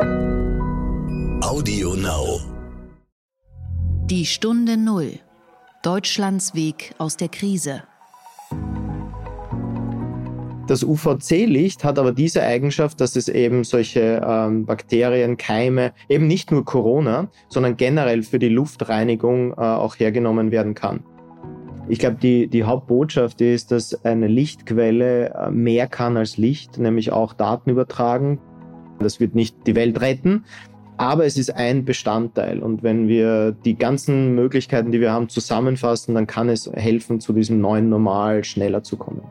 Audio Now. Die Stunde Null. Deutschlands Weg aus der Krise. Das UVC-Licht hat aber diese Eigenschaft, dass es eben solche ähm, Bakterien, Keime, eben nicht nur Corona, sondern generell für die Luftreinigung äh, auch hergenommen werden kann. Ich glaube, die, die Hauptbotschaft ist, dass eine Lichtquelle äh, mehr kann als Licht, nämlich auch Daten übertragen. Das wird nicht die Welt retten, aber es ist ein Bestandteil. Und wenn wir die ganzen Möglichkeiten, die wir haben, zusammenfassen, dann kann es helfen, zu diesem neuen Normal schneller zu kommen.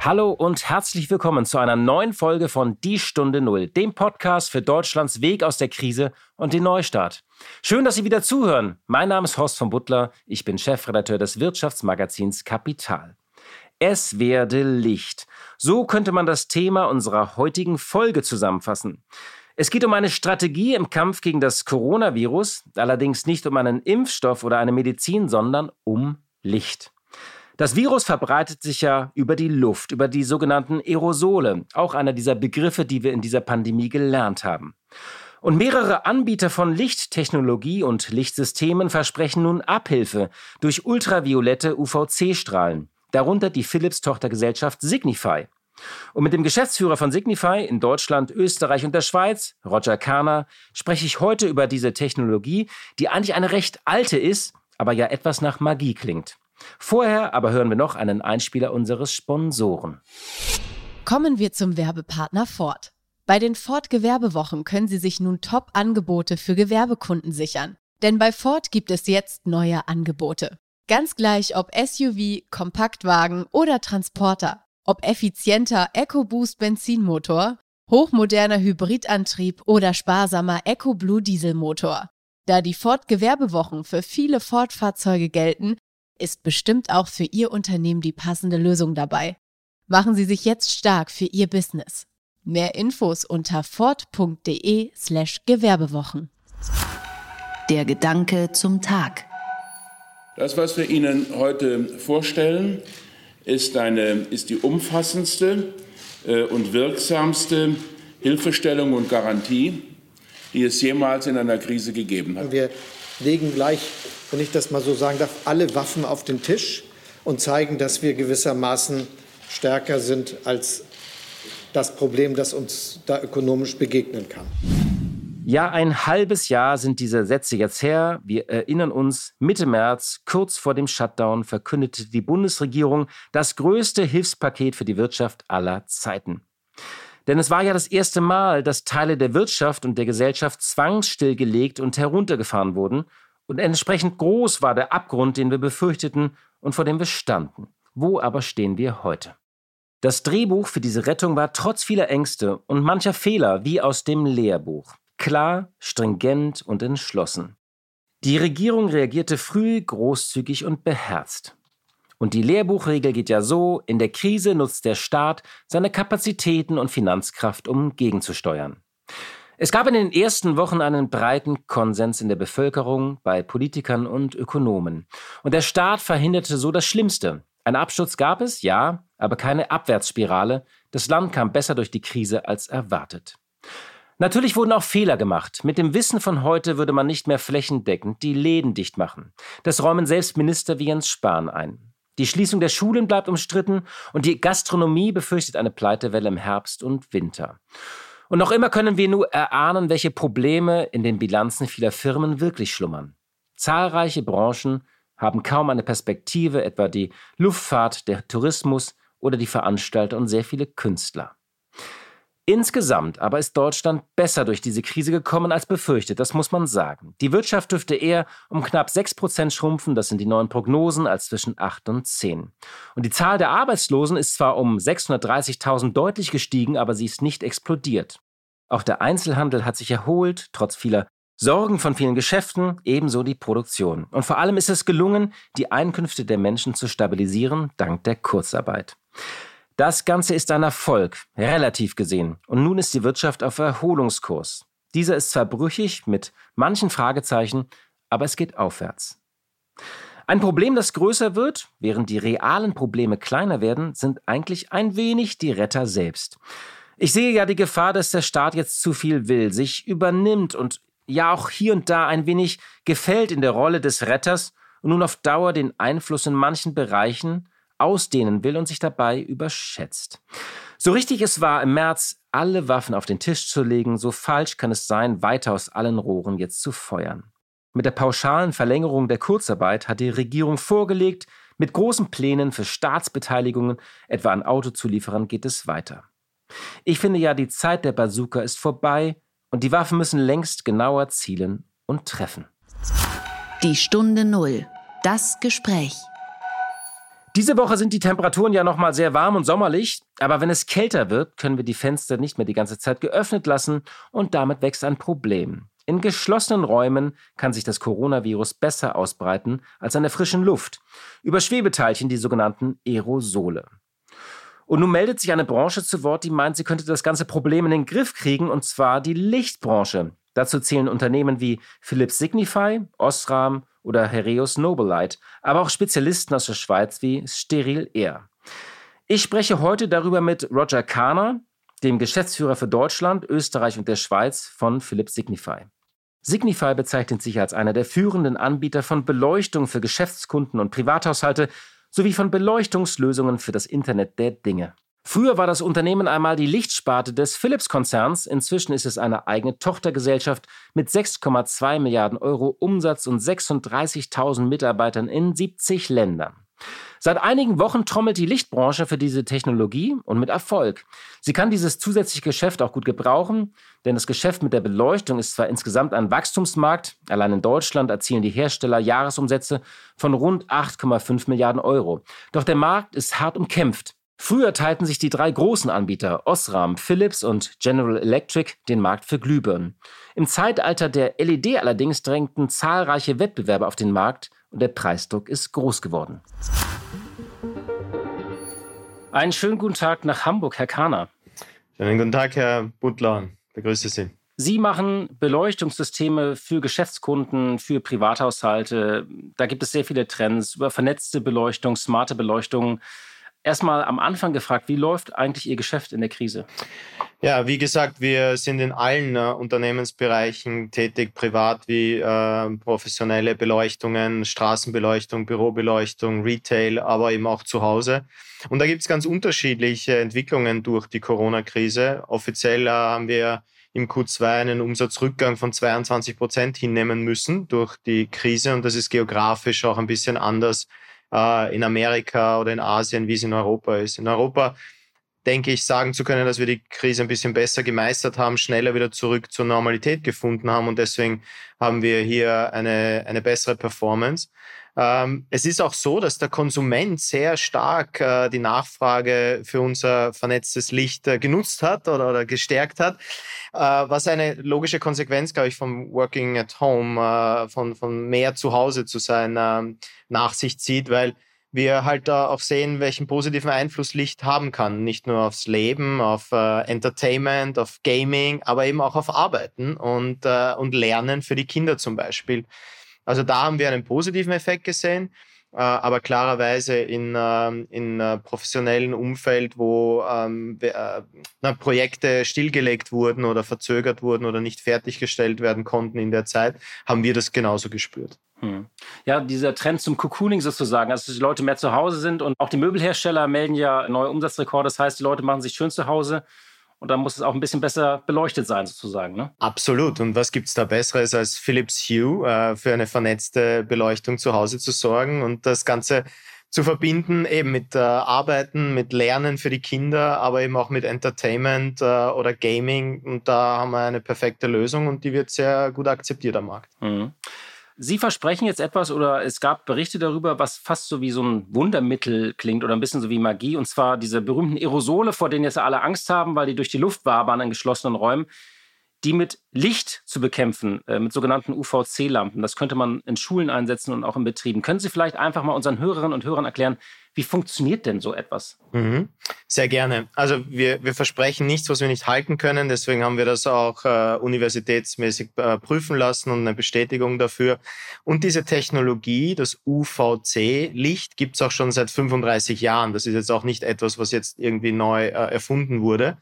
Hallo und herzlich willkommen zu einer neuen Folge von Die Stunde Null, dem Podcast für Deutschlands Weg aus der Krise und den Neustart. Schön, dass Sie wieder zuhören. Mein Name ist Horst von Butler. Ich bin Chefredakteur des Wirtschaftsmagazins Kapital. Es werde Licht. So könnte man das Thema unserer heutigen Folge zusammenfassen. Es geht um eine Strategie im Kampf gegen das Coronavirus, allerdings nicht um einen Impfstoff oder eine Medizin, sondern um Licht. Das Virus verbreitet sich ja über die Luft, über die sogenannten Aerosole, auch einer dieser Begriffe, die wir in dieser Pandemie gelernt haben. Und mehrere Anbieter von Lichttechnologie und Lichtsystemen versprechen nun Abhilfe durch ultraviolette UVC-Strahlen, darunter die Philips-Tochtergesellschaft Signify. Und mit dem Geschäftsführer von Signify in Deutschland, Österreich und der Schweiz, Roger Kahner, spreche ich heute über diese Technologie, die eigentlich eine recht alte ist, aber ja etwas nach Magie klingt. Vorher aber hören wir noch einen Einspieler unseres Sponsoren. Kommen wir zum Werbepartner Ford. Bei den Ford Gewerbewochen können Sie sich nun Top-Angebote für Gewerbekunden sichern. Denn bei Ford gibt es jetzt neue Angebote. Ganz gleich ob SUV, Kompaktwagen oder Transporter. Ob effizienter EcoBoost Benzinmotor, hochmoderner Hybridantrieb oder sparsamer EcoBlue Dieselmotor. Da die Ford Gewerbewochen für viele Ford-Fahrzeuge gelten, ist bestimmt auch für Ihr Unternehmen die passende Lösung dabei. Machen Sie sich jetzt stark für Ihr Business. Mehr Infos unter ford.de/slash Gewerbewochen. Der Gedanke zum Tag. Das, was wir Ihnen heute vorstellen, ist, eine, ist die umfassendste äh, und wirksamste Hilfestellung und Garantie, die es jemals in einer Krise gegeben hat. Wir legen gleich wenn ich das mal so sagen darf, alle Waffen auf den Tisch und zeigen, dass wir gewissermaßen stärker sind als das Problem, das uns da ökonomisch begegnen kann. Ja, ein halbes Jahr sind diese Sätze jetzt her. Wir erinnern uns, Mitte März, kurz vor dem Shutdown, verkündete die Bundesregierung das größte Hilfspaket für die Wirtschaft aller Zeiten. Denn es war ja das erste Mal, dass Teile der Wirtschaft und der Gesellschaft zwangsstillgelegt und heruntergefahren wurden und entsprechend groß war der Abgrund, den wir befürchteten und vor dem wir standen. Wo aber stehen wir heute? Das Drehbuch für diese Rettung war trotz vieler Ängste und mancher Fehler wie aus dem Lehrbuch. Klar, stringent und entschlossen. Die Regierung reagierte früh, großzügig und beherzt. Und die Lehrbuchregel geht ja so, in der Krise nutzt der Staat seine Kapazitäten und Finanzkraft, um gegenzusteuern. Es gab in den ersten Wochen einen breiten Konsens in der Bevölkerung, bei Politikern und Ökonomen. Und der Staat verhinderte so das Schlimmste. Ein Absturz gab es, ja, aber keine Abwärtsspirale. Das Land kam besser durch die Krise als erwartet. Natürlich wurden auch Fehler gemacht. Mit dem Wissen von heute würde man nicht mehr flächendeckend die Läden dicht machen. Das räumen selbst Minister wie Jens Spahn ein. Die Schließung der Schulen bleibt umstritten und die Gastronomie befürchtet eine Pleitewelle im Herbst und Winter. Und noch immer können wir nur erahnen, welche Probleme in den Bilanzen vieler Firmen wirklich schlummern. Zahlreiche Branchen haben kaum eine Perspektive, etwa die Luftfahrt, der Tourismus oder die Veranstalter und sehr viele Künstler. Insgesamt aber ist Deutschland besser durch diese Krise gekommen als befürchtet, das muss man sagen. Die Wirtschaft dürfte eher um knapp 6% schrumpfen, das sind die neuen Prognosen, als zwischen 8 und 10. Und die Zahl der Arbeitslosen ist zwar um 630.000 deutlich gestiegen, aber sie ist nicht explodiert. Auch der Einzelhandel hat sich erholt, trotz vieler Sorgen von vielen Geschäften, ebenso die Produktion. Und vor allem ist es gelungen, die Einkünfte der Menschen zu stabilisieren, dank der Kurzarbeit. Das Ganze ist ein Erfolg, relativ gesehen. Und nun ist die Wirtschaft auf Erholungskurs. Dieser ist zwar brüchig mit manchen Fragezeichen, aber es geht aufwärts. Ein Problem, das größer wird, während die realen Probleme kleiner werden, sind eigentlich ein wenig die Retter selbst. Ich sehe ja die Gefahr, dass der Staat jetzt zu viel will, sich übernimmt und ja auch hier und da ein wenig gefällt in der Rolle des Retters und nun auf Dauer den Einfluss in manchen Bereichen ausdehnen will und sich dabei überschätzt. So richtig es war, im März alle Waffen auf den Tisch zu legen, so falsch kann es sein, weiter aus allen Rohren jetzt zu feuern. Mit der pauschalen Verlängerung der Kurzarbeit hat die Regierung vorgelegt, mit großen Plänen für Staatsbeteiligungen, etwa an Autozulieferern, geht es weiter. Ich finde ja, die Zeit der Bazooka ist vorbei und die Waffen müssen längst genauer zielen und treffen. Die Stunde Null. Das Gespräch. Diese Woche sind die Temperaturen ja noch mal sehr warm und sommerlich, aber wenn es kälter wird, können wir die Fenster nicht mehr die ganze Zeit geöffnet lassen und damit wächst ein Problem. In geschlossenen Räumen kann sich das Coronavirus besser ausbreiten als an der frischen Luft. Über Schwebeteilchen, die sogenannten Aerosole. Und nun meldet sich eine Branche zu Wort, die meint, sie könnte das ganze Problem in den Griff kriegen, und zwar die Lichtbranche. Dazu zählen Unternehmen wie Philips Signify, Osram oder Hereus Nobelite, aber auch Spezialisten aus der Schweiz wie Steril Air. Ich spreche heute darüber mit Roger Kahner, dem Geschäftsführer für Deutschland, Österreich und der Schweiz von Philips Signify. Signify bezeichnet sich als einer der führenden Anbieter von Beleuchtung für Geschäftskunden und Privathaushalte sowie von Beleuchtungslösungen für das Internet der Dinge. Früher war das Unternehmen einmal die Lichtsparte des Philips-Konzerns, inzwischen ist es eine eigene Tochtergesellschaft mit 6,2 Milliarden Euro Umsatz und 36.000 Mitarbeitern in 70 Ländern. Seit einigen Wochen trommelt die Lichtbranche für diese Technologie und mit Erfolg. Sie kann dieses zusätzliche Geschäft auch gut gebrauchen, denn das Geschäft mit der Beleuchtung ist zwar insgesamt ein Wachstumsmarkt, allein in Deutschland erzielen die Hersteller Jahresumsätze von rund 8,5 Milliarden Euro. Doch der Markt ist hart umkämpft. Früher teilten sich die drei großen Anbieter Osram, Philips und General Electric den Markt für Glühbirnen. Im Zeitalter der LED allerdings drängten zahlreiche Wettbewerber auf den Markt und der Preisdruck ist groß geworden. Einen schönen guten Tag nach Hamburg, Herr Kahner. Schönen guten Tag, Herr Butler. Begrüße Sie. Sie machen Beleuchtungssysteme für Geschäftskunden, für Privathaushalte. Da gibt es sehr viele Trends über vernetzte Beleuchtung, smarte Beleuchtung erstmal am Anfang gefragt, wie läuft eigentlich Ihr Geschäft in der Krise? Ja, wie gesagt, wir sind in allen äh, Unternehmensbereichen tätig, privat wie äh, professionelle Beleuchtungen, Straßenbeleuchtung, Bürobeleuchtung, Retail, aber eben auch zu Hause. Und da gibt es ganz unterschiedliche Entwicklungen durch die Corona-Krise. Offiziell äh, haben wir im Q2 einen Umsatzrückgang von 22 Prozent hinnehmen müssen durch die Krise und das ist geografisch auch ein bisschen anders äh, in Amerika oder in Asien, wie es in Europa ist. In Europa denke ich, sagen zu können, dass wir die Krise ein bisschen besser gemeistert haben, schneller wieder zurück zur Normalität gefunden haben und deswegen haben wir hier eine, eine bessere Performance. Ähm, es ist auch so, dass der Konsument sehr stark äh, die Nachfrage für unser vernetztes Licht äh, genutzt hat oder, gestärkt hat, äh, was eine logische Konsequenz, glaube ich, vom Working at Home, von, von mehr zu Hause zu sein, ähm, nach sich zieht, weil wir halt auch sehen, welchen positiven Einfluss Licht haben kann. Nicht nur aufs Leben, auf äh, Entertainment, auf Gaming, aber eben auch auf Arbeiten und, äh, und Lernen für die Kinder zum Beispiel. Also da haben wir einen positiven Effekt gesehen, äh, aber klarerweise in, ähm, in äh, professionellen Umfeld, wo ähm, äh, Projekte stillgelegt wurden oder verzögert wurden oder nicht fertiggestellt werden konnten in der Zeit, haben wir das genauso gespürt. Hm. Ja, dieser Trend zum Cocooning sozusagen, also dass die Leute mehr zu Hause sind und auch die Möbelhersteller melden ja neue Umsatzrekorde. Das heißt, die Leute machen sich schön zu Hause und dann muss es auch ein bisschen besser beleuchtet sein, sozusagen. Ne? Absolut. Und was gibt es da Besseres als Philips Hue äh, für eine vernetzte Beleuchtung zu Hause zu sorgen und das Ganze zu verbinden, eben mit äh, Arbeiten, mit Lernen für die Kinder, aber eben auch mit Entertainment äh, oder Gaming. Und da haben wir eine perfekte Lösung und die wird sehr gut akzeptiert am Markt. Mhm. Sie versprechen jetzt etwas oder es gab Berichte darüber, was fast so wie so ein Wundermittel klingt oder ein bisschen so wie Magie. Und zwar diese berühmten Aerosole, vor denen jetzt alle Angst haben, weil die durch die Luft wabern in geschlossenen Räumen, die mit Licht zu bekämpfen äh, mit sogenannten UVC-Lampen. Das könnte man in Schulen einsetzen und auch in Betrieben. Können Sie vielleicht einfach mal unseren Hörerinnen und Hörern erklären, wie funktioniert denn so etwas? Mhm. Sehr gerne. Also wir, wir versprechen nichts, was wir nicht halten können. Deswegen haben wir das auch äh, universitätsmäßig äh, prüfen lassen und eine Bestätigung dafür. Und diese Technologie, das UVC-Licht, gibt es auch schon seit 35 Jahren. Das ist jetzt auch nicht etwas, was jetzt irgendwie neu äh, erfunden wurde.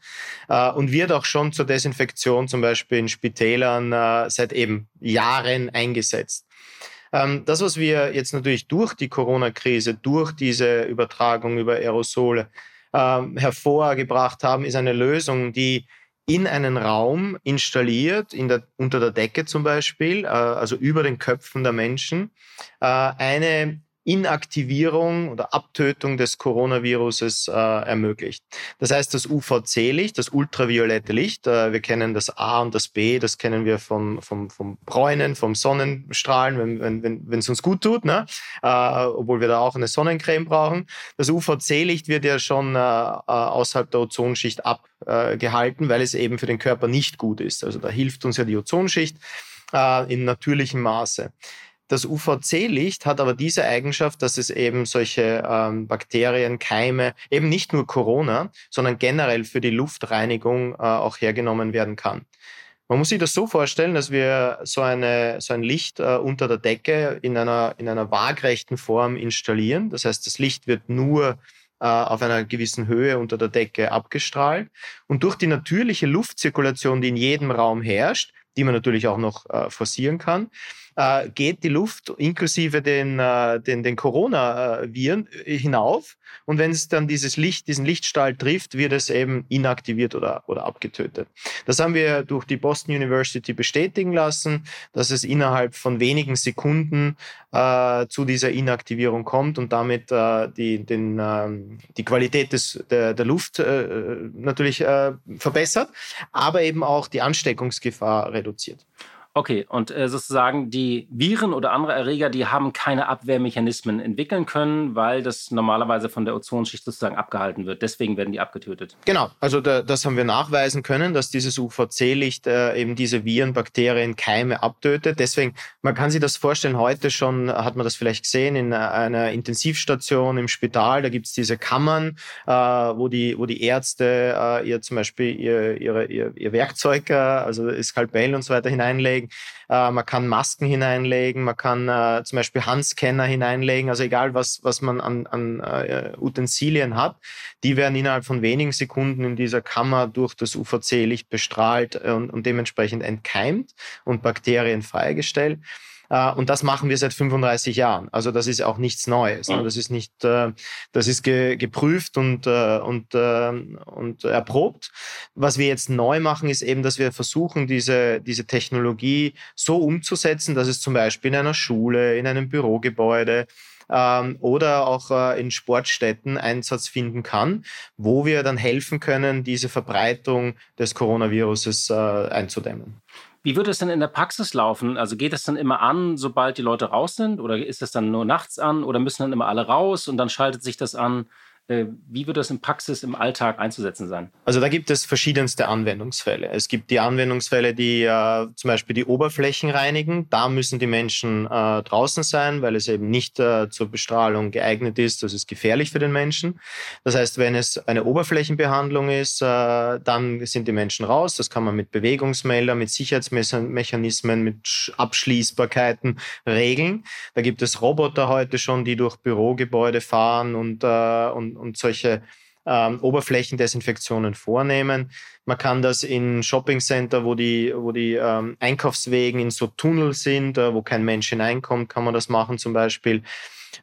Äh, und wird auch schon zur Desinfektion zum Beispiel in Spitälern äh, seit eben Jahren eingesetzt. Ähm, das, was wir jetzt natürlich durch die Corona-Krise, durch diese Übertragung über Aerosole ähm, hervorgebracht haben, ist eine Lösung, die in einen Raum installiert, in der, unter der Decke zum Beispiel, äh, also über den Köpfen der Menschen, äh, eine Inaktivierung oder Abtötung des Coronaviruses äh, ermöglicht. Das heißt, das UVC-Licht, das ultraviolette Licht, äh, wir kennen das A und das B, das kennen wir vom, vom, vom Bräunen, vom Sonnenstrahlen, wenn es wenn, wenn, uns gut tut, ne? äh, obwohl wir da auch eine Sonnencreme brauchen. Das UVC-Licht wird ja schon äh, äh, außerhalb der Ozonschicht abgehalten, weil es eben für den Körper nicht gut ist. Also da hilft uns ja die Ozonschicht äh, in natürlichem Maße. Das UVC-Licht hat aber diese Eigenschaft, dass es eben solche ähm, Bakterien, Keime, eben nicht nur Corona, sondern generell für die Luftreinigung äh, auch hergenommen werden kann. Man muss sich das so vorstellen, dass wir so, eine, so ein Licht äh, unter der Decke in einer, in einer waagrechten Form installieren. Das heißt, das Licht wird nur äh, auf einer gewissen Höhe unter der Decke abgestrahlt. Und durch die natürliche Luftzirkulation, die in jedem Raum herrscht, die man natürlich auch noch äh, forcieren kann, äh, geht die Luft inklusive den, äh, den, den Corona-Viren äh, hinauf. Und wenn es dann dieses Licht, diesen Lichtstrahl trifft, wird es eben inaktiviert oder, oder abgetötet. Das haben wir durch die Boston University bestätigen lassen, dass es innerhalb von wenigen Sekunden äh, zu dieser Inaktivierung kommt und damit äh, die, den, äh, die Qualität des, der, der Luft äh, natürlich äh, verbessert, aber eben auch die Ansteckungsgefahr reduziert. Okay, und äh, sozusagen die Viren oder andere Erreger, die haben keine Abwehrmechanismen entwickeln können, weil das normalerweise von der Ozonschicht sozusagen abgehalten wird. Deswegen werden die abgetötet. Genau, also da, das haben wir nachweisen können, dass dieses UVC-Licht äh, eben diese Viren, Bakterien, Keime abtötet. Deswegen, man kann sich das vorstellen, heute schon hat man das vielleicht gesehen in einer Intensivstation im Spital, da gibt es diese Kammern, äh, wo, die, wo die Ärzte äh, ihr zum Beispiel ihr, ihre, ihr, ihr Werkzeug, äh, also Skalpell und so weiter hineinlegen hineinlegen. Äh, man kann Masken hineinlegen, man kann äh, zum Beispiel Handscanner hineinlegen, also egal was, was man an, an äh, Utensilien hat, die werden innerhalb von wenigen Sekunden in dieser Kammer durch das UVC-Licht bestrahlt und, und dementsprechend entkeimt und Bakterien freigestellt. Äh, und das machen wir seit 35 Jahren. Also das ist auch nichts Neues. Ne? Das ist nicht, äh, das ist geprüft und, äh, und, und erprobt. Was wir jetzt neu machen, ist eben, dass wir versuchen, diese, diese Technologie so umzusetzen, dass es zum Beispiel in einer Schule, in einem Bürogebäude, ähm, oder auch äh, in Sportstätten Einsatz finden kann, wo wir dann helfen können, diese Verbreitung des Coronaviruses äh, einzudämmen. Wie wird es denn in der Praxis laufen? Also geht es dann immer an, sobald die Leute raus sind? Oder ist es dann nur nachts an? Oder müssen dann immer alle raus und dann schaltet sich das an? Äh, wie wird das in Praxis im Alltag einzusetzen sein? Also da gibt es verschiedenste Anwendungsfälle. Es gibt die Anwendungsfälle, die äh, zum Beispiel die Oberflächen reinigen. Da müssen die Menschen äh, draußen sein, weil es eben nicht äh, zur Bestrahlung geeignet ist. Das ist gefährlich für den Menschen. Das heißt, wenn es eine Oberflächenbehandlung ist, äh, dann sind die Menschen raus. Das kann man mit Bewegungsmeldern, mit Sicherheitsmechanismen, mit Abschließbarkeiten regeln. Da gibt es Roboter heute schon, die durch Bürogebäude fahren und, äh, und solche ähm, Oberflächendesinfektionen vornehmen. Man kann das in Shoppingcenter, wo die, wo die ähm, Einkaufswegen in so Tunnel sind, äh, wo kein Mensch hineinkommt, kann man das machen zum Beispiel.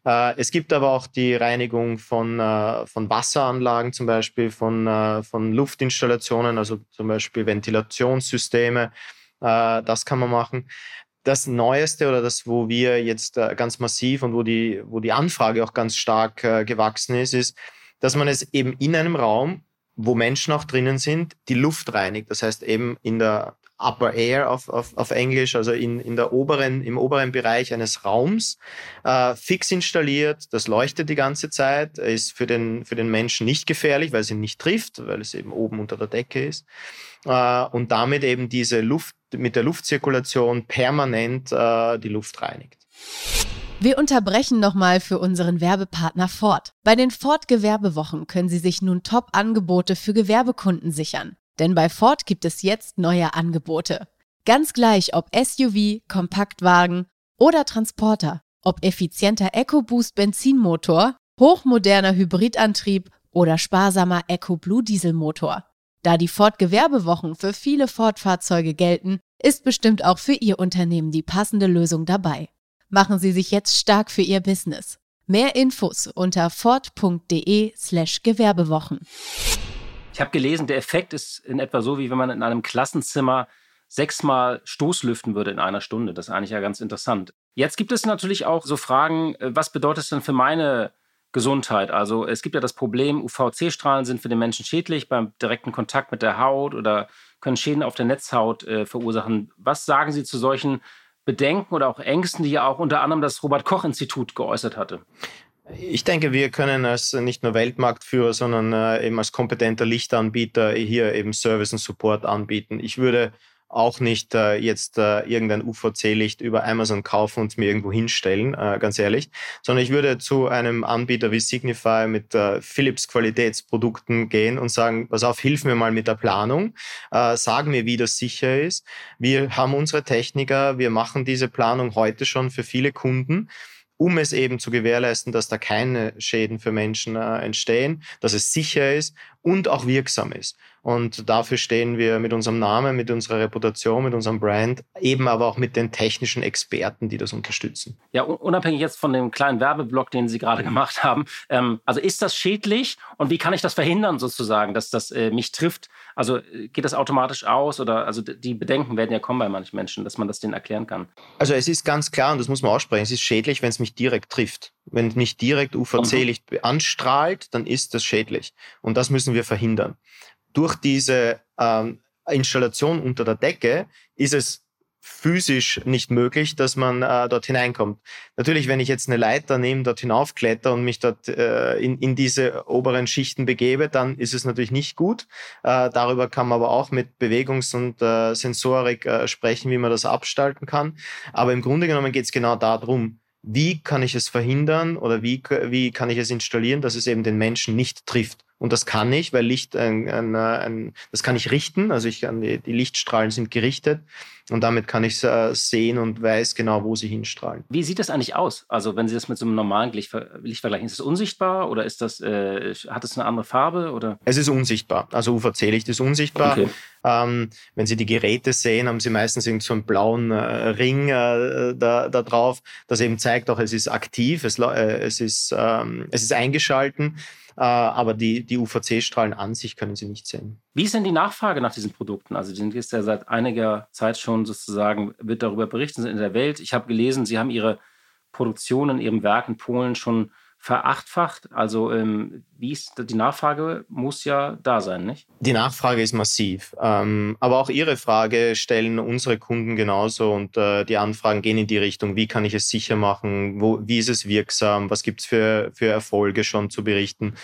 Äh, es gibt aber auch die Reinigung von, äh, von Wasseranlagen, zum Beispiel von, äh, von Luftinstallationen, also zum Beispiel Ventilationssysteme. Äh, das kann man machen das Neueste oder das, wo wir jetzt äh, ganz massiv und wo die, wo die Anfrage auch ganz stark äh, gewachsen ist, ist, dass man es eben in einem Raum, wo Menschen auch drinnen sind, die Luft reinigt. Das heißt eben in der Upper Air auf, auf, auf Englisch, also in, in der oberen, im oberen Bereich eines Raums, äh, fix installiert. Das leuchtet die ganze Zeit, ist für den, für den Menschen nicht gefährlich, weil es ihn nicht trifft, weil es eben oben unter der Decke ist. Äh, und damit eben diese Luft, mit der Luftzirkulation permanent äh, die Luft reinigt. Wir unterbrechen nochmal für unseren Werbepartner Ford. Bei den Ford Gewerbewochen können Sie sich nun Top-Angebote für Gewerbekunden sichern. Denn bei Ford gibt es jetzt neue Angebote. Ganz gleich, ob SUV, Kompaktwagen oder Transporter, ob effizienter EcoBoost Benzinmotor, hochmoderner Hybridantrieb oder sparsamer EcoBlue Dieselmotor. Da die Ford Gewerbewochen für viele Ford-Fahrzeuge gelten, ist bestimmt auch für Ihr Unternehmen die passende Lösung dabei. Machen Sie sich jetzt stark für Ihr Business. Mehr Infos unter ford.de/slash Gewerbewochen. Ich habe gelesen, der Effekt ist in etwa so, wie wenn man in einem Klassenzimmer sechsmal Stoßlüften würde in einer Stunde. Das ist eigentlich ja ganz interessant. Jetzt gibt es natürlich auch so Fragen, äh, was bedeutet es denn für meine Gesundheit? Also es gibt ja das Problem, UVC-Strahlen sind für den Menschen schädlich beim direkten Kontakt mit der Haut oder können Schäden auf der Netzhaut äh, verursachen. Was sagen Sie zu solchen Bedenken oder auch Ängsten, die ja auch unter anderem das Robert Koch Institut geäußert hatte? Ich denke, wir können als nicht nur Weltmarktführer, sondern äh, eben als kompetenter Lichtanbieter hier eben Service und Support anbieten. Ich würde auch nicht äh, jetzt äh, irgendein UVC-Licht über Amazon kaufen und mir irgendwo hinstellen, äh, ganz ehrlich, sondern ich würde zu einem Anbieter wie Signify mit äh, Philips Qualitätsprodukten gehen und sagen, pass auf, hilf mir mal mit der Planung, äh, sag mir, wie das sicher ist. Wir haben unsere Techniker, wir machen diese Planung heute schon für viele Kunden um es eben zu gewährleisten, dass da keine Schäden für Menschen äh, entstehen, dass es sicher ist und auch wirksam ist. Und dafür stehen wir mit unserem Namen, mit unserer Reputation, mit unserem Brand, eben aber auch mit den technischen Experten, die das unterstützen. Ja, unabhängig jetzt von dem kleinen Werbeblock, den Sie gerade gemacht haben. Ähm, also ist das schädlich und wie kann ich das verhindern sozusagen, dass das äh, mich trifft? Also äh, geht das automatisch aus oder also die Bedenken werden ja kommen bei manchen Menschen, dass man das denen erklären kann? Also es ist ganz klar und das muss man aussprechen, es ist schädlich, wenn es mich direkt trifft. Wenn mich direkt UVC-Licht anstrahlt, dann ist das schädlich. Und das müssen wir verhindern durch diese ähm, Installation unter der Decke ist es physisch nicht möglich, dass man äh, dort hineinkommt. Natürlich, wenn ich jetzt eine Leiter nehme, dort hinaufkletter und mich dort äh, in, in diese oberen Schichten begebe, dann ist es natürlich nicht gut. Äh, darüber kann man aber auch mit Bewegungs- und äh, Sensorik äh, sprechen, wie man das abstalten kann. Aber im Grunde genommen geht es genau darum, wie kann ich es verhindern oder wie, wie kann ich es installieren, dass es eben den Menschen nicht trifft. Und das kann ich, weil Licht ein, ein, ein das kann ich richten. Also ich kann die, die Lichtstrahlen sind gerichtet und damit kann ich äh, sehen und weiß genau, wo sie hinstrahlen. Wie sieht das eigentlich aus? Also wenn Sie das mit so einem normalen Licht, Licht vergleichen, ist es unsichtbar oder ist das, äh, hat es eine andere Farbe? Oder? Es ist unsichtbar. Also UVC-Licht ist unsichtbar. Okay. Ähm, wenn Sie die Geräte sehen, haben Sie meistens irgend so einen blauen äh, Ring äh, da, da drauf, das eben zeigt auch, es ist aktiv, es, äh, es, ist, ähm, es ist eingeschalten. Äh, aber die, die UVC-Strahlen an sich können Sie nicht sehen. Wie ist denn die Nachfrage nach diesen Produkten? Also, die sind jetzt ja seit einiger Zeit schon sozusagen, wird darüber berichtet in der Welt. Ich habe gelesen, Sie haben Ihre Produktion in Ihrem Werk in Polen schon verachtfacht. Also ähm, wie ist die Nachfrage muss ja da sein, nicht? Die Nachfrage ist massiv. Ähm, aber auch Ihre Frage stellen unsere Kunden genauso und äh, die Anfragen gehen in die Richtung, wie kann ich es sicher machen, wo, wie ist es wirksam, was gibt es für, für Erfolge schon zu berichten.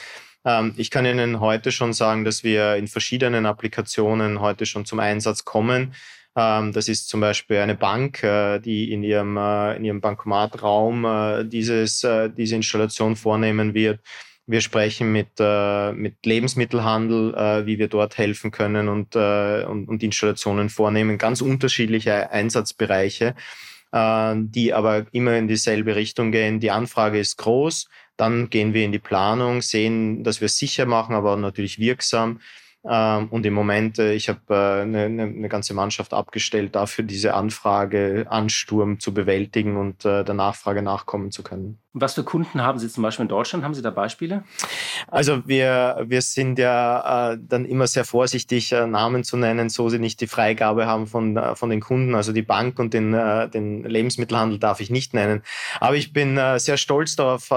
Ähm, ich kann Ihnen heute schon sagen, dass wir in verschiedenen Applikationen heute schon zum Einsatz kommen. Ähm, das ist zum Beispiel eine Bank, äh, die in ihrem, äh, in ihrem Bankomatraum äh, dieses, diese Installation vornehmen wird. Wir sprechen mit, mit Lebensmittelhandel, wie wir dort helfen können und, und, und Installationen vornehmen. Ganz unterschiedliche Einsatzbereiche, die aber immer in dieselbe Richtung gehen. Die Anfrage ist groß. Dann gehen wir in die Planung, sehen, dass wir es sicher machen, aber natürlich wirksam. Ähm, und im Moment, äh, ich habe äh, eine, eine, ganze Mannschaft abgestellt, dafür diese Anfrage, Ansturm zu bewältigen und äh, der Nachfrage nachkommen zu können. Was für Kunden haben Sie zum Beispiel in Deutschland? Haben Sie da Beispiele? Also wir, wir sind ja äh, dann immer sehr vorsichtig, äh, Namen zu nennen, so sie nicht die Freigabe haben von, äh, von den Kunden. Also die Bank und den, äh, den Lebensmittelhandel darf ich nicht nennen. Aber ich bin äh, sehr stolz darauf, äh,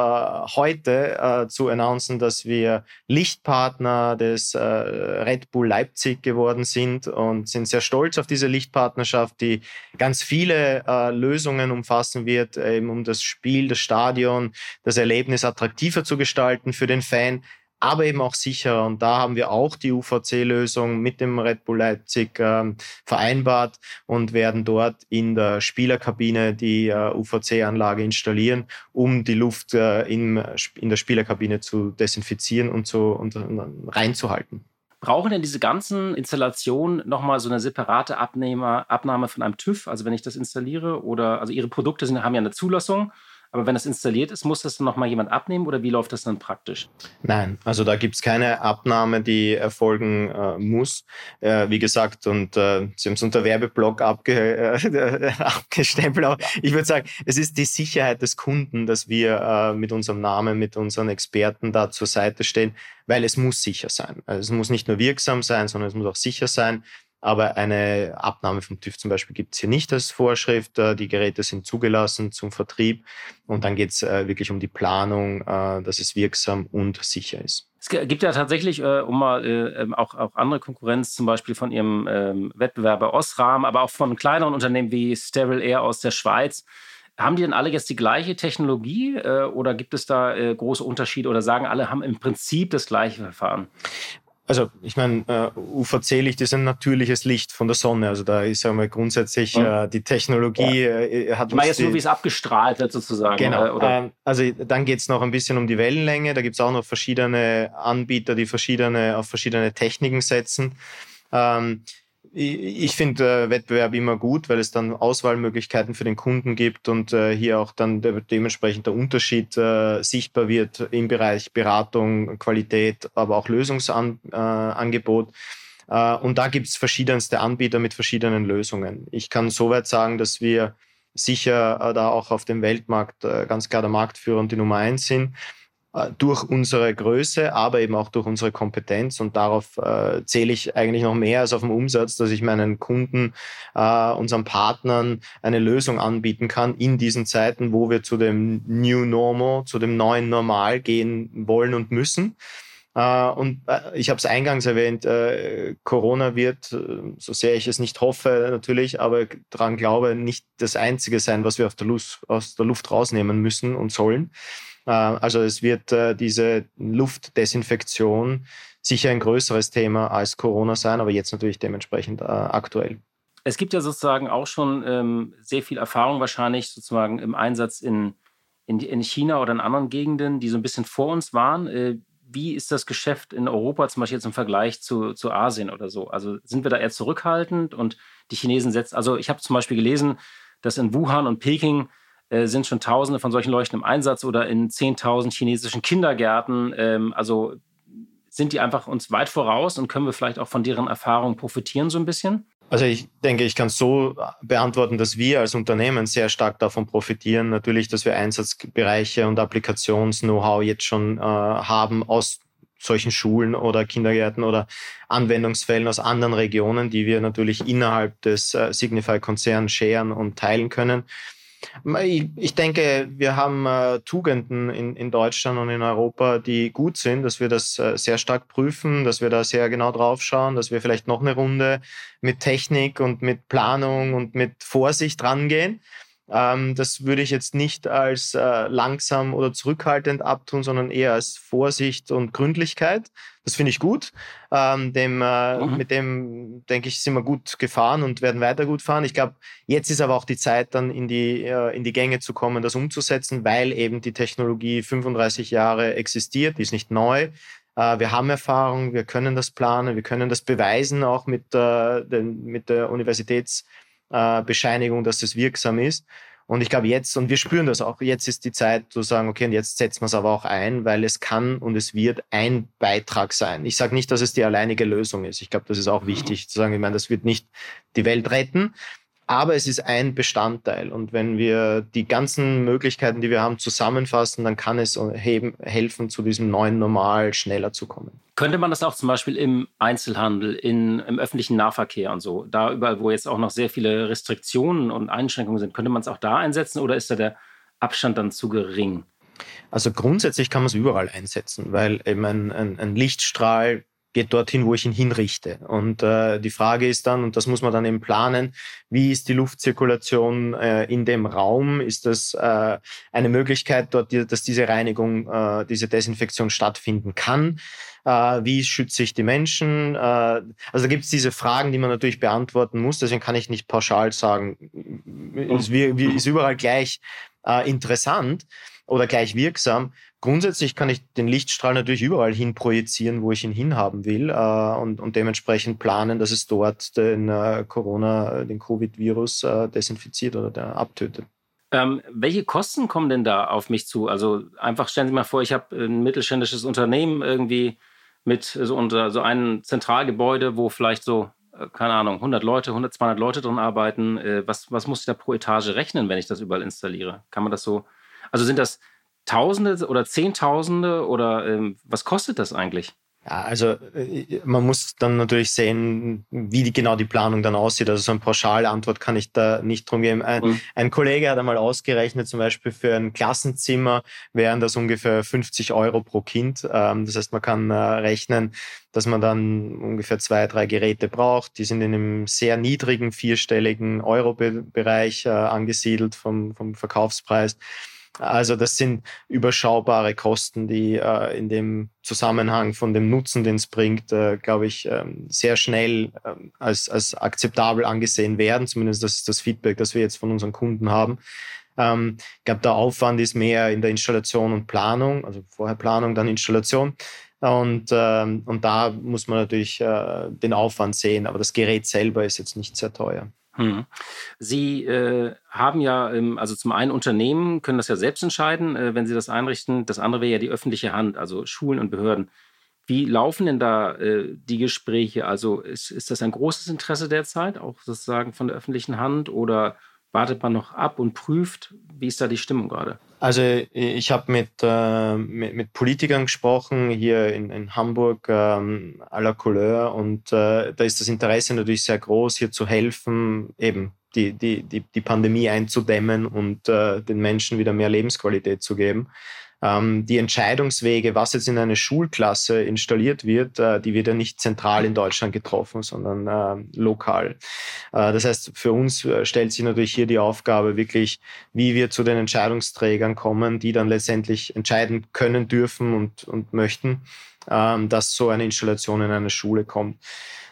heute zu announcen, dass wir Lichtpartner des Red Bull Leipzig geworden sind und sind sehr stolz auf diese Lichtpartnerschaft, die ganz viele Lösungen umfassen wird, eben um das Spiel, das Stadion, das Erlebnis attraktiver zu gestalten für den Fan aber eben auch sicherer. Und da haben wir auch die UVC-Lösung mit dem Red Bull Leipzig äh, vereinbart und werden dort in der Spielerkabine die äh, UVC-Anlage installieren, um die Luft äh, in, in der Spielerkabine zu desinfizieren und, zu, und reinzuhalten. Brauchen denn diese ganzen Installationen nochmal so eine separate Abnehmer, Abnahme von einem TÜV? Also wenn ich das installiere oder also Ihre Produkte sind, haben ja eine Zulassung aber wenn das installiert ist, muss das dann nochmal jemand abnehmen oder wie läuft das dann praktisch? Nein, also da gibt es keine Abnahme, die erfolgen äh, muss. Äh, wie gesagt, und äh, Sie haben es unter Werbeblock abge äh, abgestempelt. Aber ich würde sagen, es ist die Sicherheit des Kunden, dass wir äh, mit unserem Namen, mit unseren Experten da zur Seite stehen, weil es muss sicher sein. Also es muss nicht nur wirksam sein, sondern es muss auch sicher sein. Aber eine Abnahme vom TÜV zum Beispiel gibt es hier nicht als Vorschrift. Äh, die Geräte sind zugelassen zum Vertrieb und dann geht es äh, wirklich um die Planung, äh, dass es wirksam und sicher ist. Es gibt ja tatsächlich, um mal ähm, auch, auch andere Konkurrenz, zum Beispiel von ihrem ähm, Wettbewerber Osram, aber auch von kleineren Unternehmen wie Sterile Air aus der Schweiz. Haben die denn alle jetzt die gleiche Technologie oder gibt es da große Unterschiede oder sagen alle haben im Prinzip das gleiche Verfahren? Also ich meine, uh, UVC-Licht ist ein natürliches Licht von der Sonne. Also da ist ja mal grundsätzlich uh, die Technologie ja. uh, hat. Ich meine jetzt nur, wie es abgestrahlt wird sozusagen. Genau. Ähm, also dann geht es noch ein bisschen um die Wellenlänge. Da gibt es auch noch verschiedene Anbieter, die verschiedene auf verschiedene Techniken setzen. Ähm, ich finde äh, Wettbewerb immer gut, weil es dann Auswahlmöglichkeiten für den Kunden gibt und äh, hier auch dann de dementsprechend der Unterschied äh, sichtbar wird im Bereich Beratung, Qualität, aber auch Lösungsangebot. Äh, und da gibt es verschiedenste Anbieter mit verschiedenen Lösungen. Ich kann soweit sagen, dass wir sicher äh, da auch auf dem Weltmarkt äh, ganz klar der Marktführer und die Nummer eins sind. Äh, durch unsere Größe, aber eben auch durch unsere Kompetenz. Und darauf äh, zähle ich eigentlich noch mehr als auf den Umsatz, dass ich meinen Kunden, äh, unseren Partnern eine Lösung anbieten kann in diesen Zeiten, wo wir zu dem New Normal, zu dem neuen Normal gehen wollen und müssen. Uh, und uh, ich habe es eingangs erwähnt, uh, Corona wird, so sehr ich es nicht hoffe natürlich, aber daran glaube, nicht das Einzige sein, was wir der Luft, aus der Luft rausnehmen müssen und sollen. Äh, also es wird äh, diese Luftdesinfektion sicher ein größeres Thema als Corona sein, aber jetzt natürlich dementsprechend äh, aktuell. Es gibt ja sozusagen auch schon ähm, sehr viel Erfahrung wahrscheinlich sozusagen im Einsatz in, in, in, China oder in anderen Gegenden, die so ein bisschen vor uns waren. Wie ist das Geschäft in Europa zum Beispiel jetzt im Vergleich zu, zu Asien oder so? Also sind wir da eher zurückhaltend und die Chinesen setzen, also ich habe zum Beispiel gelesen, dass in Wuhan und Peking äh, sind schon Tausende von solchen Leuchten im Einsatz oder in 10.000 chinesischen Kindergärten. Ähm, also sind die einfach uns weit voraus und können wir vielleicht auch von deren Erfahrungen profitieren so ein bisschen? Also ich denke, ich kann es so beantworten, dass wir als Unternehmen sehr stark davon profitieren. Natürlich, dass wir Einsatzbereiche und Applikations-Know-how jetzt schon äh, haben aus solchen Schulen oder Kindergärten oder Anwendungsfällen aus anderen Regionen, die wir natürlich innerhalb des äh, Signify-Konzerns scheren und teilen können. Ich denke, wir haben äh, Tugenden in, in Deutschland und in Europa, die gut sind, dass wir das äh, sehr stark prüfen, dass wir da sehr genau drauf schauen, dass wir vielleicht noch eine Runde mit Technik und mit Planung und mit Vorsicht rangehen. Ähm, das würde ich jetzt nicht als äh, langsam oder zurückhaltend abtun, sondern eher als Vorsicht und Gründlichkeit. Das finde ich gut. Ähm, dem, äh, mhm. Mit dem, denke ich, sind wir gut gefahren und werden weiter gut fahren. Ich glaube, jetzt ist aber auch die Zeit, dann in die, äh, in die Gänge zu kommen, das umzusetzen, weil eben die Technologie 35 Jahre existiert, die ist nicht neu. Äh, wir haben Erfahrung, wir können das planen, wir können das beweisen, auch mit, äh, den, mit der Universitäts- äh, Bescheinigung, dass es wirksam ist. Und ich glaube jetzt, und wir spüren das auch, jetzt ist die Zeit zu sagen, okay, und jetzt setzen wir es aber auch ein, weil es kann und es wird ein Beitrag sein. Ich sage nicht, dass es die alleinige Lösung ist. Ich glaube, das ist auch wichtig zu sagen. Ich meine, das wird nicht die Welt retten, Aber es ist ein Bestandteil. Und wenn wir die ganzen Möglichkeiten, die wir haben, zusammenfassen, dann kann es helfen, zu diesem neuen Normal schneller zu kommen. Könnte man das auch zum Beispiel im Einzelhandel, in, im öffentlichen Nahverkehr und so, da überall, wo jetzt auch noch sehr viele Restriktionen und Einschränkungen sind, könnte man es auch da einsetzen oder ist da der Abstand dann zu gering? Also grundsätzlich kann man es überall einsetzen, weil eben ein, ein, ein Lichtstrahl geht dorthin, wo ich ihn hinrichte. Und äh, die Frage ist dann, und das muss man dann eben planen, wie ist die Luftzirkulation äh, in dem Raum? Ist das äh, eine Möglichkeit dort, dass diese Reinigung, äh, diese Desinfektion stattfinden kann? Äh, wie schütze ich die Menschen? Äh, also da gibt es diese Fragen, die man natürlich beantworten muss. Deswegen kann ich nicht pauschal sagen, ist, ist überall gleich äh, interessant oder gleich wirksam. Grundsätzlich kann ich den Lichtstrahl natürlich überall hin projizieren, wo ich ihn hinhaben will äh, und, und dementsprechend planen, dass es dort den äh, Corona, den Covid-Virus äh, desinfiziert oder der abtötet. Ähm, welche Kosten kommen denn da auf mich zu? Also einfach stellen Sie mal vor, ich habe ein mittelständisches Unternehmen irgendwie mit so, unter, so einem Zentralgebäude, wo vielleicht so, äh, keine Ahnung, 100 Leute, 100, 200 Leute drin arbeiten. Äh, was, was muss ich da pro Etage rechnen, wenn ich das überall installiere? Kann man das so also sind das Tausende oder Zehntausende oder ähm, was kostet das eigentlich? Ja, also äh, man muss dann natürlich sehen, wie die, genau die Planung dann aussieht. Also so eine pauschale Antwort kann ich da nicht drum geben. Ein, mhm. ein Kollege hat einmal ausgerechnet, zum Beispiel für ein Klassenzimmer wären das ungefähr 50 Euro pro Kind. Ähm, das heißt, man kann äh, rechnen, dass man dann ungefähr zwei, drei Geräte braucht. Die sind in einem sehr niedrigen vierstelligen Euro-Bereich äh, angesiedelt vom, vom Verkaufspreis. Also das sind überschaubare Kosten, die äh, in dem Zusammenhang von dem Nutzen, den es bringt, äh, glaube ich, ähm, sehr schnell äh, als, als akzeptabel angesehen werden. Zumindest das ist das Feedback, das wir jetzt von unseren Kunden haben. Ähm, ich glaube, der Aufwand ist mehr in der Installation und Planung, also vorher Planung, dann Installation. Und, ähm, und da muss man natürlich äh, den Aufwand sehen, aber das Gerät selber ist jetzt nicht sehr teuer. Hm. Sie äh, haben ja, ähm, also zum einen Unternehmen können das ja selbst entscheiden, äh, wenn sie das einrichten. Das andere wäre ja die öffentliche Hand, also Schulen und Behörden. Wie laufen denn da äh, die Gespräche? Also ist, ist das ein großes Interesse derzeit, auch sozusagen von der öffentlichen Hand, oder wartet man noch ab und prüft? Wie ist da die Stimmung gerade? Also ich habe mit, äh, mit, mit, Politikern gesprochen hier in, in Hamburg ähm, à la Couleur und äh, da ist das Interesse natürlich sehr groß, hier zu helfen, eben die, die, die, die Pandemie einzudämmen und äh, den Menschen wieder mehr Lebensqualität zu geben ähm, die Entscheidungswege, was jetzt in eine Schulklasse installiert wird, äh, die wird ja nicht zentral in Deutschland getroffen, sondern äh, lokal. Äh, das heißt, für uns äh, stellt sich natürlich hier die Aufgabe wirklich, wie wir zu den Entscheidungsträgern kommen, die dann letztendlich entscheiden können, dürfen und, und möchten, ähm, dass so eine Installation in eine Schule kommt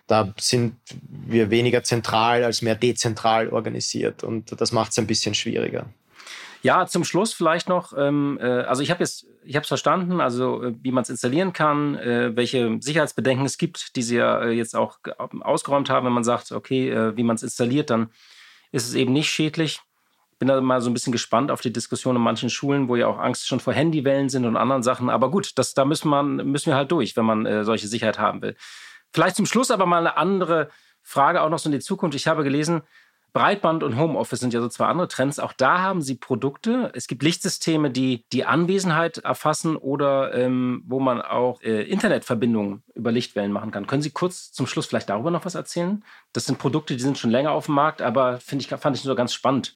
da sind wir weniger zentral als mehr dezentral organisiert und das macht es ein bisschen schwieriger. Ja, zum Schluss vielleicht noch, ähm, äh, also ich habe jetzt, ich habe es verstanden, also äh, wie man es installieren kann, äh, welche Sicherheitsbedenken es gibt, die Sie ja äh, jetzt auch ausgeräumt haben, wenn man sagt, okay, äh, wie man es installiert, dann ist es eben nicht schädlich. Bin da mal so ein bisschen gespannt auf die Diskussion in manchen Schulen, wo ja auch Angst schon vor Handywellen sind und anderen Sachen. Aber gut, das, da müssen, man, müssen wir halt durch, wenn man äh, solche Sicherheit haben will. Vielleicht zum Schluss aber mal eine andere Frage auch noch so in die Zukunft. Ich habe gelesen, Breitband und Homeoffice sind ja so zwei andere Trends. Auch da haben sie Produkte. Es gibt Lichtsysteme, die die Anwesenheit erfassen oder ähm, wo man auch äh, Internetverbindungen über Lichtwellen machen kann. Können Sie kurz zum Schluss vielleicht darüber noch was erzählen? Das sind Produkte, die sind schon länger auf dem Markt, aber ich, fand ich nur ganz spannend.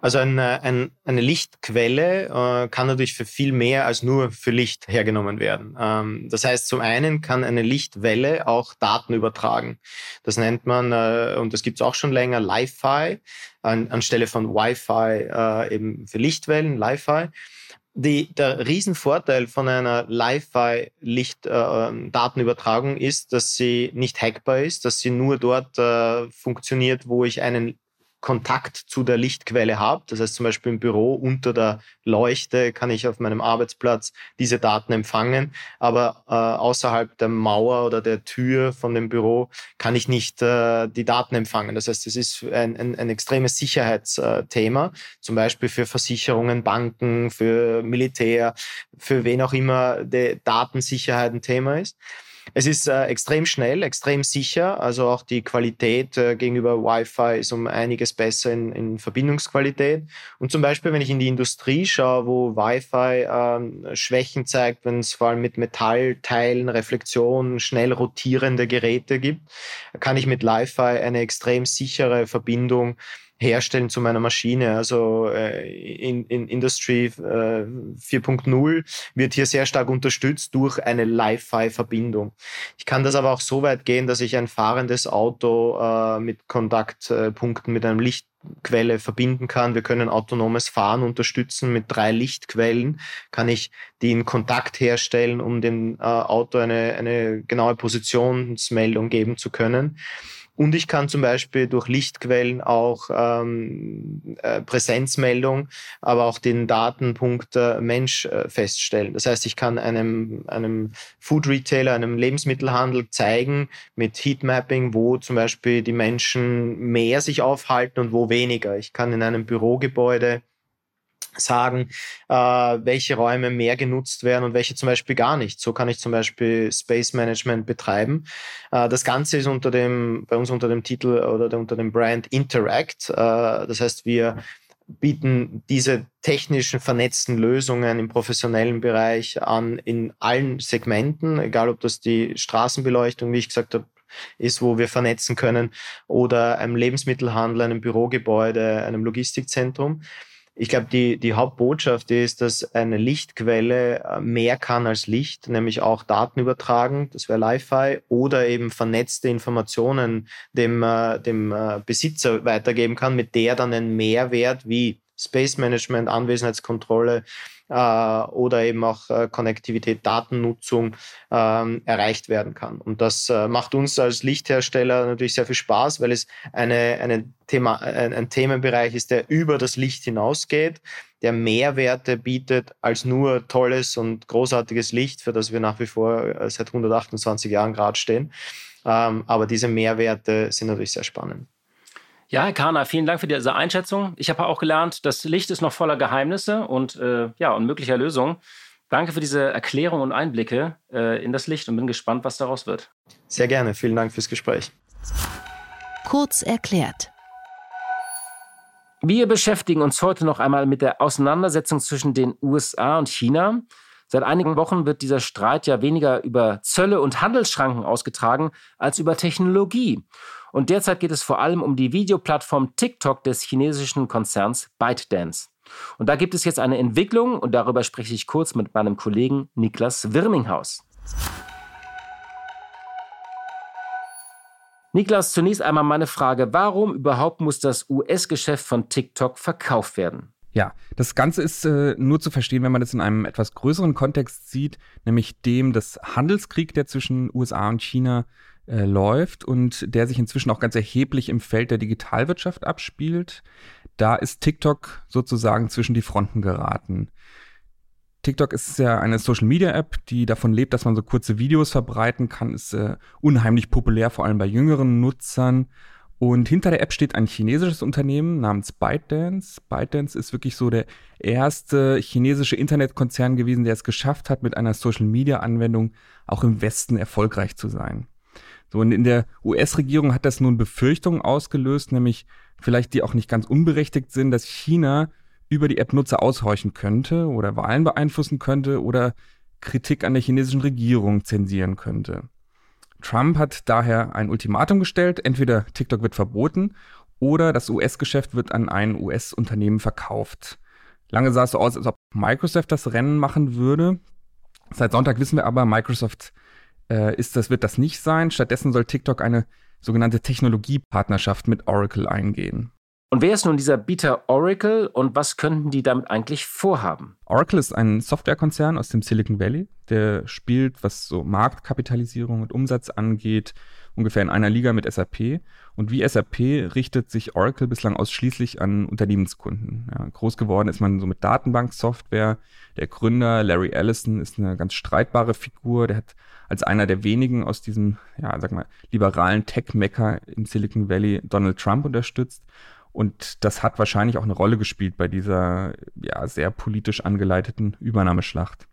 Also eine, eine, eine Lichtquelle äh, kann natürlich für viel mehr als nur für Licht hergenommen werden. Ähm, das heißt, zum einen kann eine Lichtwelle auch Daten übertragen. Das nennt man, äh, und das gibt es auch schon länger, Li-Fi, an, anstelle von Wi-Fi äh, eben für Lichtwellen, Li-Fi. Die, der Riesenvorteil von einer Li-Fi-Licht-Datenübertragung äh, ist, dass sie nicht hackbar ist, dass sie nur dort äh, funktioniert, wo ich einen Kontakt zu der Lichtquelle habe. Das heißt zum Beispiel im Büro unter der Leuchte kann ich auf meinem Arbeitsplatz diese Daten empfangen, aber äh, außerhalb der Mauer oder der Tür von dem Büro kann ich nicht äh, die Daten empfangen. Das heißt, es ist ein, ein, ein extremes Sicherheitsthema, zum Beispiel für Versicherungen, Banken, für Militär, für wen auch immer die Datensicherheit ein Thema ist. Es ist äh, extrem schnell, extrem sicher. Also auch die Qualität äh, gegenüber Wi-Fi ist um einiges besser in, in, Verbindungsqualität. Und zum Beispiel, wenn ich in die Industrie schaue, wo Wi-Fi äh, Schwächen zeigt, wenn es vor allem mit Metallteilen, Reflexionen, schnell rotierende Geräte gibt, kann ich mit Li-Fi eine extrem sichere Verbindung herstellen zu meiner Maschine. Also äh, in, in Industry äh, 4.0 wird hier sehr stark unterstützt durch eine Li-Fi-Verbindung. Ich kann das aber auch so weit gehen, dass ich ein fahrendes Auto äh, mit Kontaktpunkten mit einem Lichtquelle verbinden kann. Wir können autonomes Fahren unterstützen. Mit drei Lichtquellen kann ich die in Kontakt herstellen, um dem äh, Auto eine, eine genaue Positionsmeldung geben zu können. Und ich kann zum Beispiel durch Lichtquellen auch ähm, äh, Präsenzmeldung, aber auch den Datenpunkt äh, Mensch äh, feststellen. Das heißt, ich kann einem, einem Food Retailer, einem Lebensmittelhandel zeigen mit Heatmapping, wo zum Beispiel die Menschen mehr sich aufhalten und wo weniger. Ich kann in einem Bürogebäude sagen, äh, welche Räume mehr genutzt werden und welche zum Beispiel gar nicht. So kann ich zum Beispiel Space Management betreiben. Äh, das Ganze ist unter dem, bei uns unter dem Titel oder unter dem Brand Interact. Äh, das heißt, wir bieten diese technischen vernetzten Lösungen im professionellen Bereich an in allen Segmenten, egal ob das die Straßenbeleuchtung, wie ich gesagt habe, ist, wo wir vernetzen können, oder einem Lebensmittelhandel, einem Bürogebäude, einem Logistikzentrum. Ich glaube, die, die Hauptbotschaft ist, dass eine Lichtquelle äh, mehr kann als Licht, nämlich auch Daten übertragen, das wäre Li-Fi, oder eben vernetzte Informationen dem, äh, dem äh, Besitzer weitergeben kann, mit der dann ein Mehrwert wie Space Management, Anwesenheitskontrolle äh, oder eben auch äh, Konnektivität, Datennutzung ähm, erreicht werden kann. Und das äh, macht uns als Lichthersteller natürlich sehr viel Spaß, weil es eine, eine Thema, ein, ein Themenbereich ist, der über das Licht hinausgeht, der Mehrwerte bietet als nur tolles und großartiges Licht, für das wir nach wie vor äh, seit 128 Jahren gerade stehen. Ähm, aber diese Mehrwerte sind natürlich sehr spannend. Ja, Herr Kahner, vielen Dank für diese Einschätzung. Ich habe auch gelernt, das Licht ist noch voller Geheimnisse und, äh, ja, und möglicher Lösungen. Danke für diese Erklärung und Einblicke äh, in das Licht und bin gespannt, was daraus wird. Sehr gerne. Vielen Dank fürs Gespräch. Kurz erklärt. Wir beschäftigen uns heute noch einmal mit der Auseinandersetzung zwischen den USA und China. Seit einigen Wochen wird dieser Streit ja weniger über Zölle und Handelsschranken ausgetragen als über Technologie. Und derzeit geht es vor allem um die Videoplattform TikTok des chinesischen Konzerns ByteDance. Und da gibt es jetzt eine Entwicklung und darüber spreche ich kurz mit meinem Kollegen Niklas Wirminghaus. Niklas, zunächst einmal meine Frage, warum überhaupt muss das US-Geschäft von TikTok verkauft werden? Ja, das Ganze ist äh, nur zu verstehen, wenn man es in einem etwas größeren Kontext sieht, nämlich dem des Handelskrieg, der zwischen USA und China äh, läuft und der sich inzwischen auch ganz erheblich im Feld der Digitalwirtschaft abspielt. Da ist TikTok sozusagen zwischen die Fronten geraten. TikTok ist ja eine Social-Media-App, die davon lebt, dass man so kurze Videos verbreiten kann, ist äh, unheimlich populär, vor allem bei jüngeren Nutzern. Und hinter der App steht ein chinesisches Unternehmen namens ByteDance. ByteDance ist wirklich so der erste chinesische Internetkonzern gewesen, der es geschafft hat, mit einer Social-Media-Anwendung auch im Westen erfolgreich zu sein. So, und in der US-Regierung hat das nun Befürchtungen ausgelöst, nämlich vielleicht die auch nicht ganz unberechtigt sind, dass China über die App Nutzer aushorchen könnte oder Wahlen beeinflussen könnte oder Kritik an der chinesischen Regierung zensieren könnte. Trump hat daher ein Ultimatum gestellt, entweder TikTok wird verboten oder das US-Geschäft wird an ein US-Unternehmen verkauft. Lange sah es so aus, als ob Microsoft das Rennen machen würde. Seit Sonntag wissen wir aber, Microsoft äh, ist das, wird das nicht sein. Stattdessen soll TikTok eine sogenannte Technologiepartnerschaft mit Oracle eingehen. Und wer ist nun dieser Bieter Oracle und was könnten die damit eigentlich vorhaben? Oracle ist ein Softwarekonzern aus dem Silicon Valley, der spielt, was so Marktkapitalisierung und Umsatz angeht, ungefähr in einer Liga mit SAP. Und wie SAP richtet sich Oracle bislang ausschließlich an Unternehmenskunden. Ja, groß geworden ist man so mit Datenbanksoftware. Der Gründer Larry Ellison ist eine ganz streitbare Figur. Der hat als einer der wenigen aus diesem, ja, sag mal, liberalen Tech-Mecker im Silicon Valley Donald Trump unterstützt. Und das hat wahrscheinlich auch eine Rolle gespielt bei dieser ja, sehr politisch angeleiteten Übernahmeschlacht.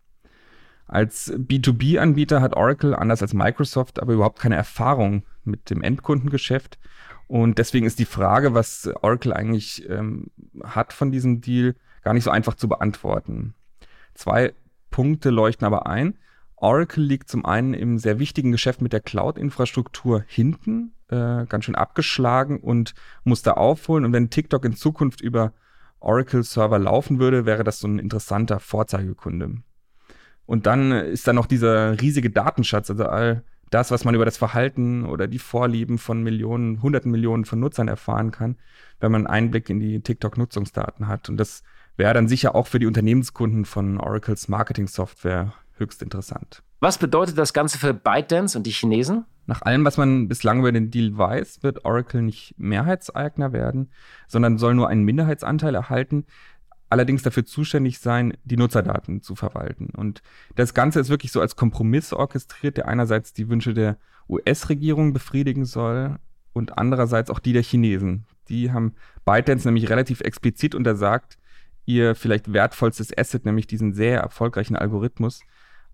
Als B2B-Anbieter hat Oracle, anders als Microsoft, aber überhaupt keine Erfahrung mit dem Endkundengeschäft. Und deswegen ist die Frage, was Oracle eigentlich ähm, hat von diesem Deal, gar nicht so einfach zu beantworten. Zwei Punkte leuchten aber ein. Oracle liegt zum einen im sehr wichtigen Geschäft mit der Cloud-Infrastruktur hinten, äh, ganz schön abgeschlagen und muss da aufholen. Und wenn TikTok in Zukunft über Oracle-Server laufen würde, wäre das so ein interessanter Vorzeigekunde. Und dann ist da noch dieser riesige Datenschatz, also all das, was man über das Verhalten oder die Vorlieben von Millionen, hunderten Millionen von Nutzern erfahren kann, wenn man Einblick in die TikTok-Nutzungsdaten hat. Und das wäre dann sicher auch für die Unternehmenskunden von Oracles Marketing-Software höchst interessant. Was bedeutet das Ganze für ByteDance und die Chinesen? Nach allem, was man bislang über den Deal weiß, wird Oracle nicht Mehrheitseigner werden, sondern soll nur einen Minderheitsanteil erhalten, allerdings dafür zuständig sein, die Nutzerdaten zu verwalten. Und das Ganze ist wirklich so als Kompromiss orchestriert, der einerseits die Wünsche der US-Regierung befriedigen soll und andererseits auch die der Chinesen. Die haben ByteDance nämlich relativ explizit untersagt, ihr vielleicht wertvollstes Asset, nämlich diesen sehr erfolgreichen Algorithmus,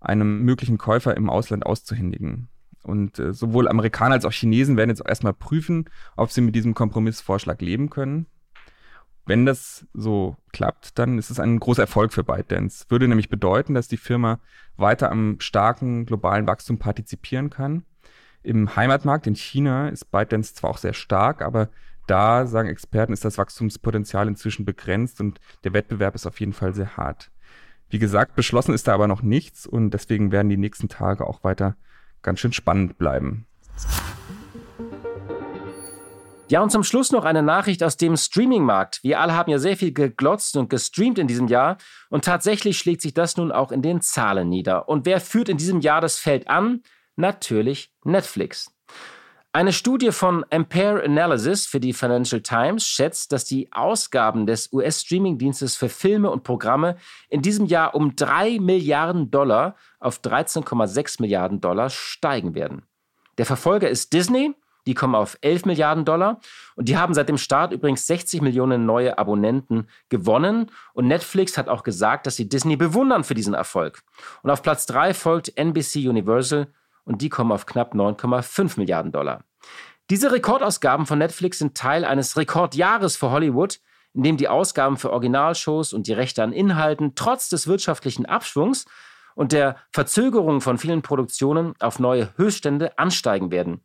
einem möglichen Käufer im Ausland auszuhändigen. Und äh, sowohl Amerikaner als auch Chinesen werden jetzt erstmal prüfen, ob sie mit diesem Kompromissvorschlag leben können. Wenn das so klappt, dann ist es ein großer Erfolg für ByteDance. Würde nämlich bedeuten, dass die Firma weiter am starken globalen Wachstum partizipieren kann. Im Heimatmarkt in China ist ByteDance zwar auch sehr stark, aber da, sagen Experten, ist das Wachstumspotenzial inzwischen begrenzt und der Wettbewerb ist auf jeden Fall sehr hart. Wie gesagt, beschlossen ist da aber noch nichts und deswegen werden die nächsten Tage auch weiter ganz schön spannend bleiben. Ja, und zum Schluss noch eine Nachricht aus dem Streaming-Markt. Wir alle haben ja sehr viel geglotzt und gestreamt in diesem Jahr und tatsächlich schlägt sich das nun auch in den Zahlen nieder. Und wer führt in diesem Jahr das Feld an? Natürlich Netflix. Eine Studie von Ampere Analysis für die Financial Times schätzt, dass die Ausgaben des US-Streaming-Dienstes für Filme und Programme in diesem Jahr um 3 Milliarden Dollar auf 13,6 Milliarden Dollar steigen werden. Der Verfolger ist Disney, die kommen auf 11 Milliarden Dollar und die haben seit dem Start übrigens 60 Millionen neue Abonnenten gewonnen und Netflix hat auch gesagt, dass sie Disney bewundern für diesen Erfolg. Und auf Platz 3 folgt NBC Universal und die kommen auf knapp 9,5 Milliarden Dollar. Diese Rekordausgaben von Netflix sind Teil eines Rekordjahres für Hollywood, in dem die Ausgaben für Originalshows und die Rechte an Inhalten trotz des wirtschaftlichen Abschwungs und der Verzögerung von vielen Produktionen auf neue Höchststände ansteigen werden.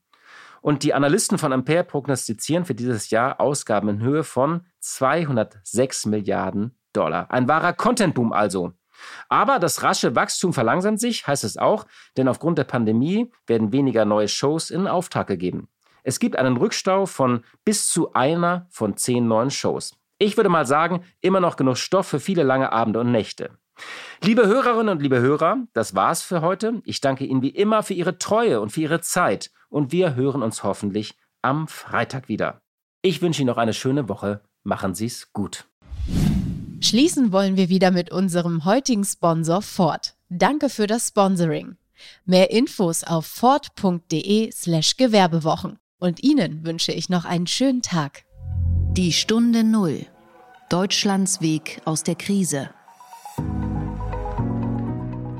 Und die Analysten von Ampere prognostizieren für dieses Jahr Ausgaben in Höhe von 206 Milliarden Dollar. Ein wahrer Contentboom also. Aber das rasche Wachstum verlangsamt sich, heißt es auch, denn aufgrund der Pandemie werden weniger neue Shows in Auftrag gegeben. Es gibt einen Rückstau von bis zu einer von zehn neuen Shows. Ich würde mal sagen, immer noch genug Stoff für viele lange Abende und Nächte. Liebe Hörerinnen und liebe Hörer, das war's für heute. Ich danke Ihnen wie immer für Ihre Treue und für Ihre Zeit und wir hören uns hoffentlich am Freitag wieder. Ich wünsche Ihnen noch eine schöne Woche. Machen Sie es gut. Schließen wollen wir wieder mit unserem heutigen Sponsor Ford. Danke für das Sponsoring. Mehr Infos auf ford.de/slash Gewerbewochen. Und Ihnen wünsche ich noch einen schönen Tag. Die Stunde Null. Deutschlands Weg aus der Krise.